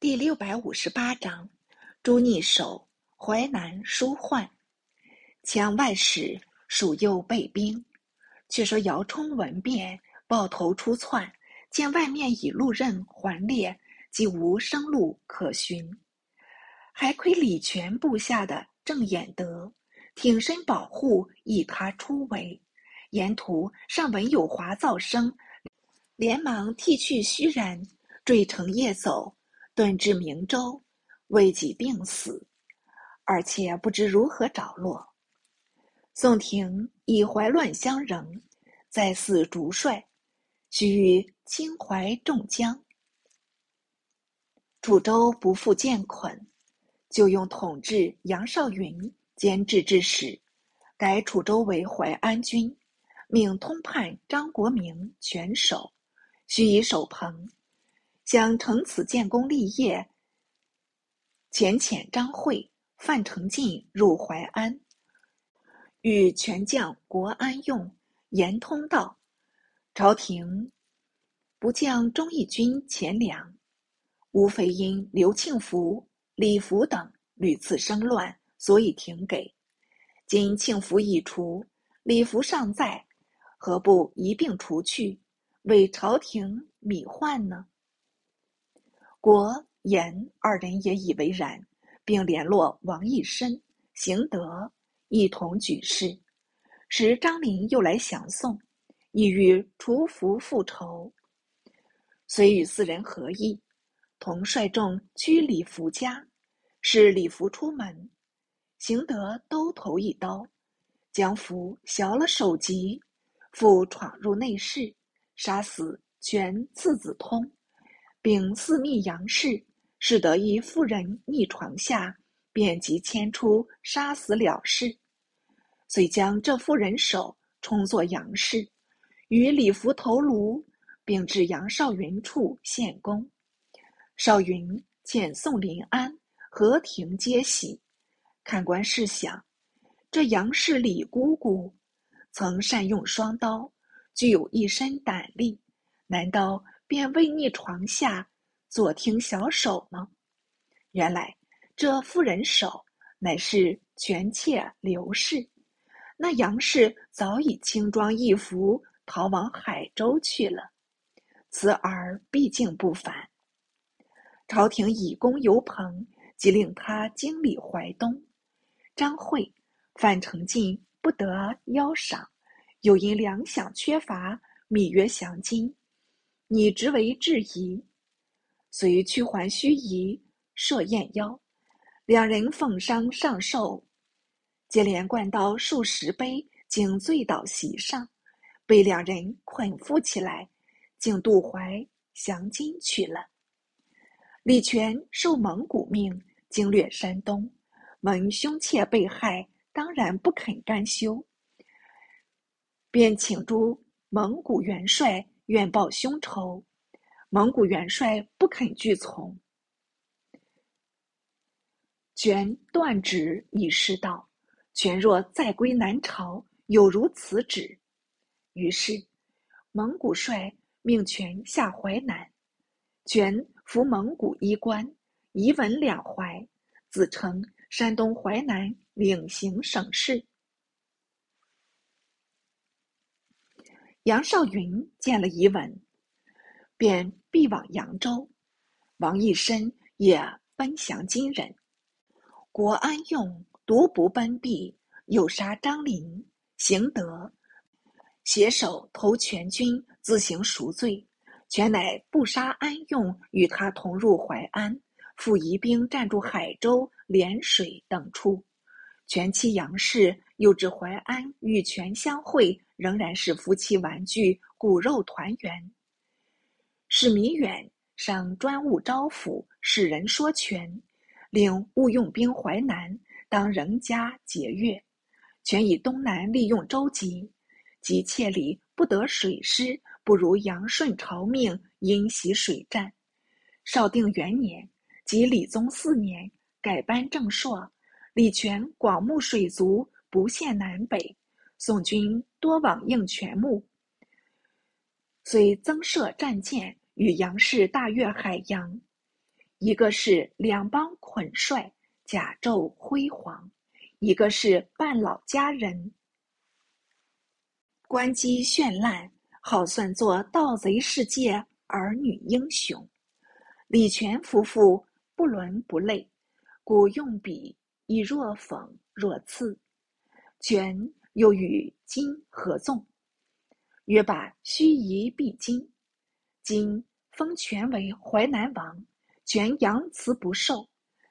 第六百五十八章，朱逆守，淮南书患。羌外使蜀右备兵。却说姚冲闻变，抱头出窜，见外面已路刃环列，即无生路可寻。还亏李全部下的郑衍德挺身保护，以他出围。沿途尚闻有哗噪声，连忙剃去须髯，缀成夜走。遁至明州，未几病死，而且不知如何着落。宋廷以怀乱相仍，再祀主帅，须于清淮众将。楚州不复见困，就用统治杨绍云监制之使，改楚州为淮安军，命通判张国明全守，须以守彭。想乘此建功立业，遣遣张惠、范成进入淮安，与权将国安用言通道。朝廷不降忠义军钱粮，无非因刘庆福、李福等屡次生乱，所以停给。今庆福已除，李福尚在，何不一并除去，为朝廷米患呢？国严二人也以为然，并联络王义深、邢德一同举事。时张林又来降宋，意欲除服复仇，遂与四人合议，同率众居李福家，使李福出门，邢德兜头一刀，将福削了首级，复闯入内室，杀死全次子通。并私密杨氏，使得一妇人匿床下，便即牵出杀死了事。遂将这妇人首充作杨氏，与李福头颅，并至杨少云处献功。少云遣宋临安，和庭皆喜。看官试想，这杨氏李姑姑，曾善用双刀，具有一身胆力，难道？便未匿床下，左听小手吗？原来这妇人手乃是权妾刘氏，那杨氏早已轻装易服逃往海州去了。此儿毕竟不凡，朝廷以功尤朋，即令他经理淮东。张惠、范成进不得邀赏，又因粮饷缺乏，密约降金。拟职为质疑，遂屈还须仪，设宴邀，两人奉觞上寿，接连灌刀数十杯，竟醉倒席上，被两人捆缚起来，竟渡淮降金去了。李全受蒙古命，经略山东，闻兄妾被害，当然不肯甘休，便请诸蒙古元帅。愿报兄仇，蒙古元帅不肯拒从。权断旨以示道：“权若再归南朝，有如此旨。”于是蒙古帅命权下淮南，权服蒙古衣冠，遗文两淮，自称山东淮南领行省事。杨少云见了遗文，便必往扬州。王义深也奔降金人。国安用独不奔避，又杀张林、邢德，携手投全军，自行赎罪。全乃不杀安用，与他同入淮安，复移兵占住海州、涟水等处。全妻杨氏又至淮安，与全相会。仍然是夫妻玩具，骨肉团圆。史弥远上专务招抚，使人说权，令勿用兵淮南，当人家节约。全以东南利用舟楫，急切里不得水师，不如杨顺朝命，因袭水战。绍定元年，即理宗四年，改班正朔，李全广募水族，不限南北。宋军多往应全目，遂增设战舰，与杨氏大越海洋。一个是两邦捆帅，甲胄辉煌；一个是半老佳人，官机绚烂，好算作盗贼世界儿女英雄。李全夫妇不伦不类，故用笔以若讽若刺。权又与金合纵，约把须夷必金。今封权为淮南王，权扬辞不受，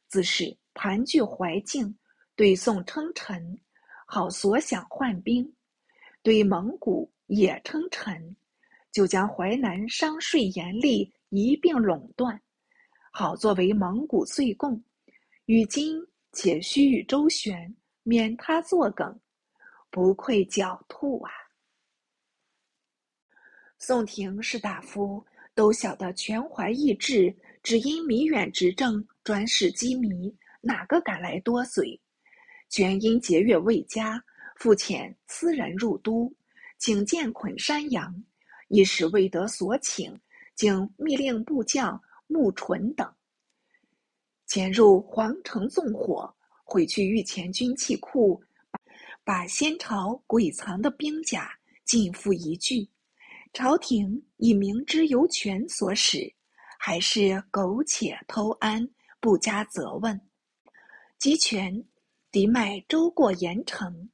自是盘踞淮境，对宋称臣，好所想换兵；对蒙古也称臣，就将淮南商税盐利一并垄断，好作为蒙古岁贡。与今且须与周旋，免他作梗。不愧狡兔啊！宋廷士大夫都晓得全怀意志，只因弥远执政，专事机密，哪个敢来多嘴？全因节月未佳，复遣私人入都，请见捆山羊，一时未得所请，竟密令部将穆纯等潜入皇城纵火，毁去御前军器库。把先朝鬼藏的兵甲尽付一炬，朝廷已明知由权所使，还是苟且偷安，不加责问。集权敌脉周过盐城，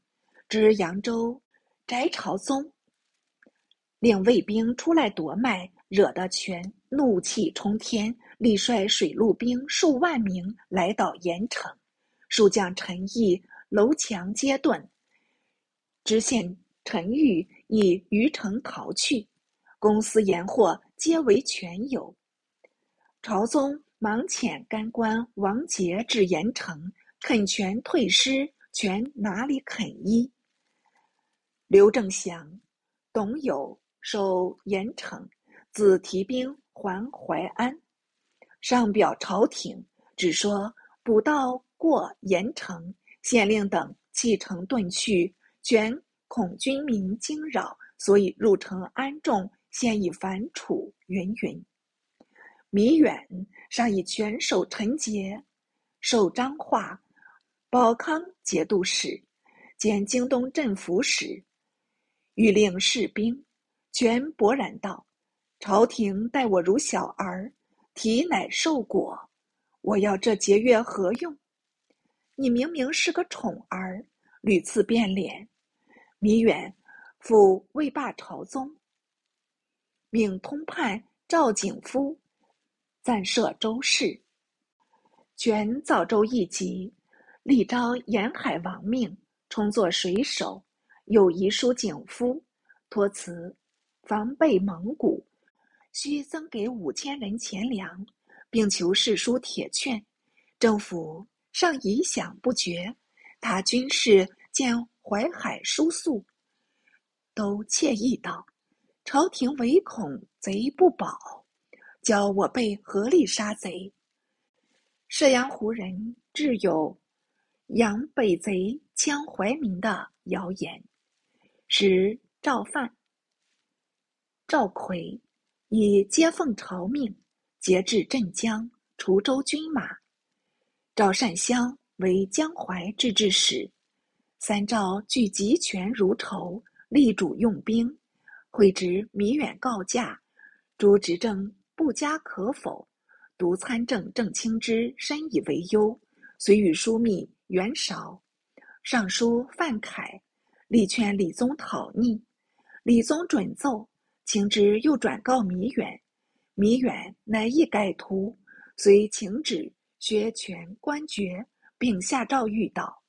知扬州翟朝宗，令卫兵出来夺麦，惹得权怒气冲天，力率水陆兵数万名来到盐城，数将陈毅、楼强皆遁。知县陈玉以余城逃去，公私盐货皆为权有。朝宗忙遣干官王杰至盐城，恳权退师，权哪里肯依？刘正祥、董友守盐城，自提兵还淮安，上表朝廷，只说捕到过盐城，县令等弃城遁去。权恐军民惊扰，所以入城安众，现已反楚。云云。弥远上以权守陈节，受彰化、保康节度使，兼京东镇抚使，欲令士兵。权勃然道：“朝廷待我如小儿，体乃受果，我要这节约何用？你明明是个宠儿。”屡次变脸，弥远复未罢朝宗，命通判赵景夫暂设州事。权造州一级，立招沿海王命，充作水手。有遗书景夫，托辞防备蒙古，需增给五千人钱粮，并求世书铁券。政府尚疑想不决。他军士见淮海疏肃，都惬意道：“朝廷唯恐贼不保，教我辈合力杀贼。”射阳湖人自有扬北贼羌怀民的谣言，使赵范、赵奎以接奉朝命，节制镇江、滁州军马。赵善香。为江淮制置使，三赵俱集权如仇，力主用兵。会直弥远告假，诸执政不加可否。独参政郑清之深以为忧，遂与枢密袁绍、尚书范凯力劝李宗讨逆。李宗准奏，清之又转告弥远，弥远乃一改图，遂请旨削权官爵。并下诏谕道：“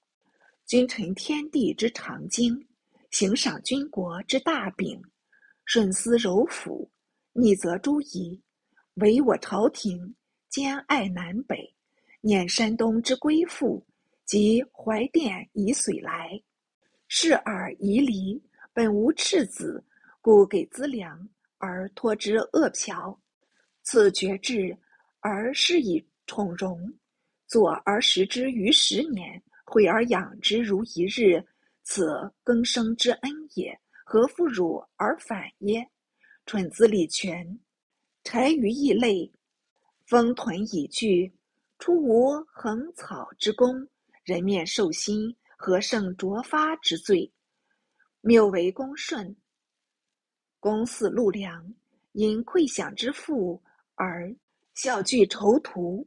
君臣天地之常经，行赏军国之大秉，顺思柔抚，逆则诸夷。唯我朝廷兼爱南北，念山东之归附，及怀殿以遂来，视尔夷离，本无赤子，故给资粮而托之恶剽，赐爵制而施以宠荣。”坐而食之于十年，惠而养之如一日，此更生之恩也。何复汝而反耶？蠢资礼权，柴于异类，封屯已据，出无横草之功，人面兽心，何胜卓发之罪？谬为公顺，公嗣陆良，因愧享之父而效聚仇徒，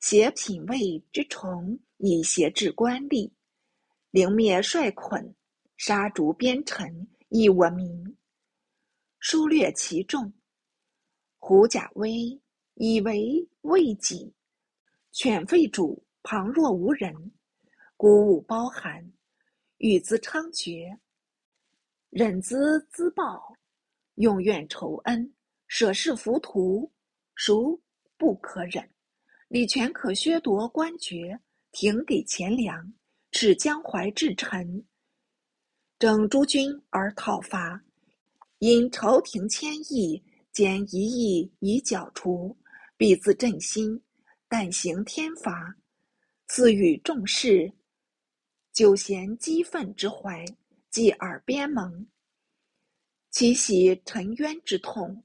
挟品位之崇以挟制官吏，凌灭帅捆，杀逐边臣，以我民。疏略其众，狐假威，以为畏己，犬吠主，旁若无人，鼓舞包含，欲滋猖獗。忍资滋暴，用怨仇恩，舍世浮屠，孰不可忍？李全可削夺官爵，停给钱粮，斥江淮至臣，征诸军而讨伐。因朝廷千亿，兼一亿以剿除，必自振兴，但行天罚，赐予众士，久贤激愤之怀。继耳边盟，其喜沉冤之痛，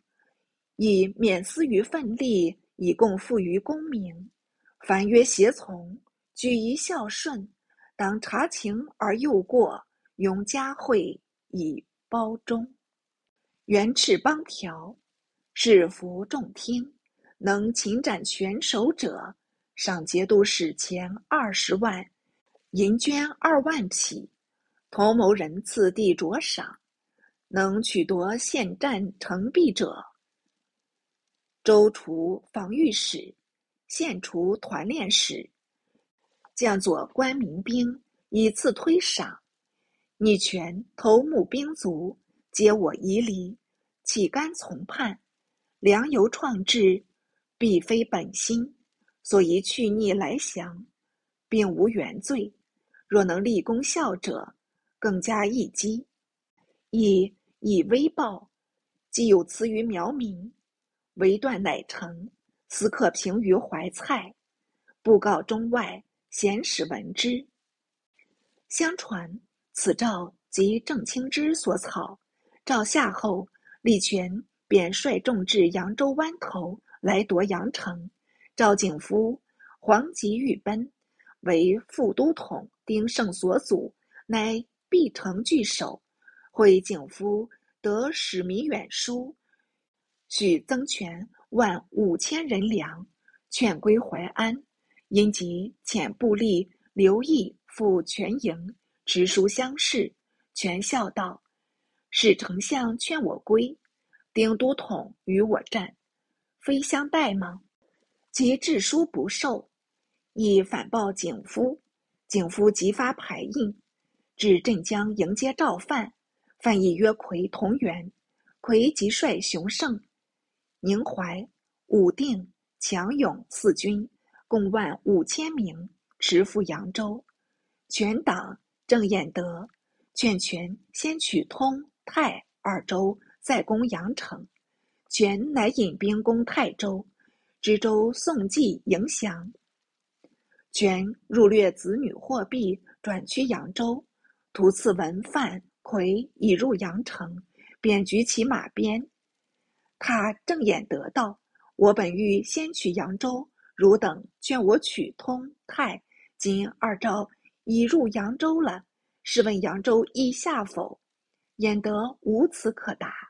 以免思于奋力，以共富于功名。凡曰协从，举一孝顺，当察情而诱过，拥嘉惠以褒忠。元赤邦条，是服众听，能擒斩全首者，赏节度使钱二十万，银绢二万匹。同谋人次第着赏，能取夺县战城壁者，州除防御使，县除团练使，将佐官民兵，以次推赏。逆权头目兵卒，皆我夷离，岂甘从叛？良由创制，必非本心，所以去逆来降，并无原罪。若能立功效者。更加一击，以以威报，既有词于苗民，为断乃成。此可平于怀蔡，布告中外，贤使闻之。相传此诏即郑清之所草。诏下后，李全便率众至扬州湾头来夺阳城。赵景夫黄吉欲奔，为副都统丁胜所阻，乃。必城拒守，会景夫得使民远书，许增权万五千人粮，劝归淮安。因即遣部吏刘毅赴全营，持书相视。全笑道：“使丞相劝我归，丁都统与我战，非相待吗？”其致书不受，亦反报景夫。景夫即发牌印。至镇江迎接赵范，范亦约魁同源。魁即率熊胜、宁怀、武定、强勇四军，共万五千名，驰赴扬州。全党郑彦德劝权先取通泰二州，再攻阳城。权乃引兵攻泰州，知州宋继迎降。权入掠子女货币，转趋扬州。图次文范魁已入阳城，便举起马鞭。他正眼得道：“我本欲先取扬州，汝等劝我取通泰。今二招已入扬州了，试问扬州意下否？”焉得无此可答。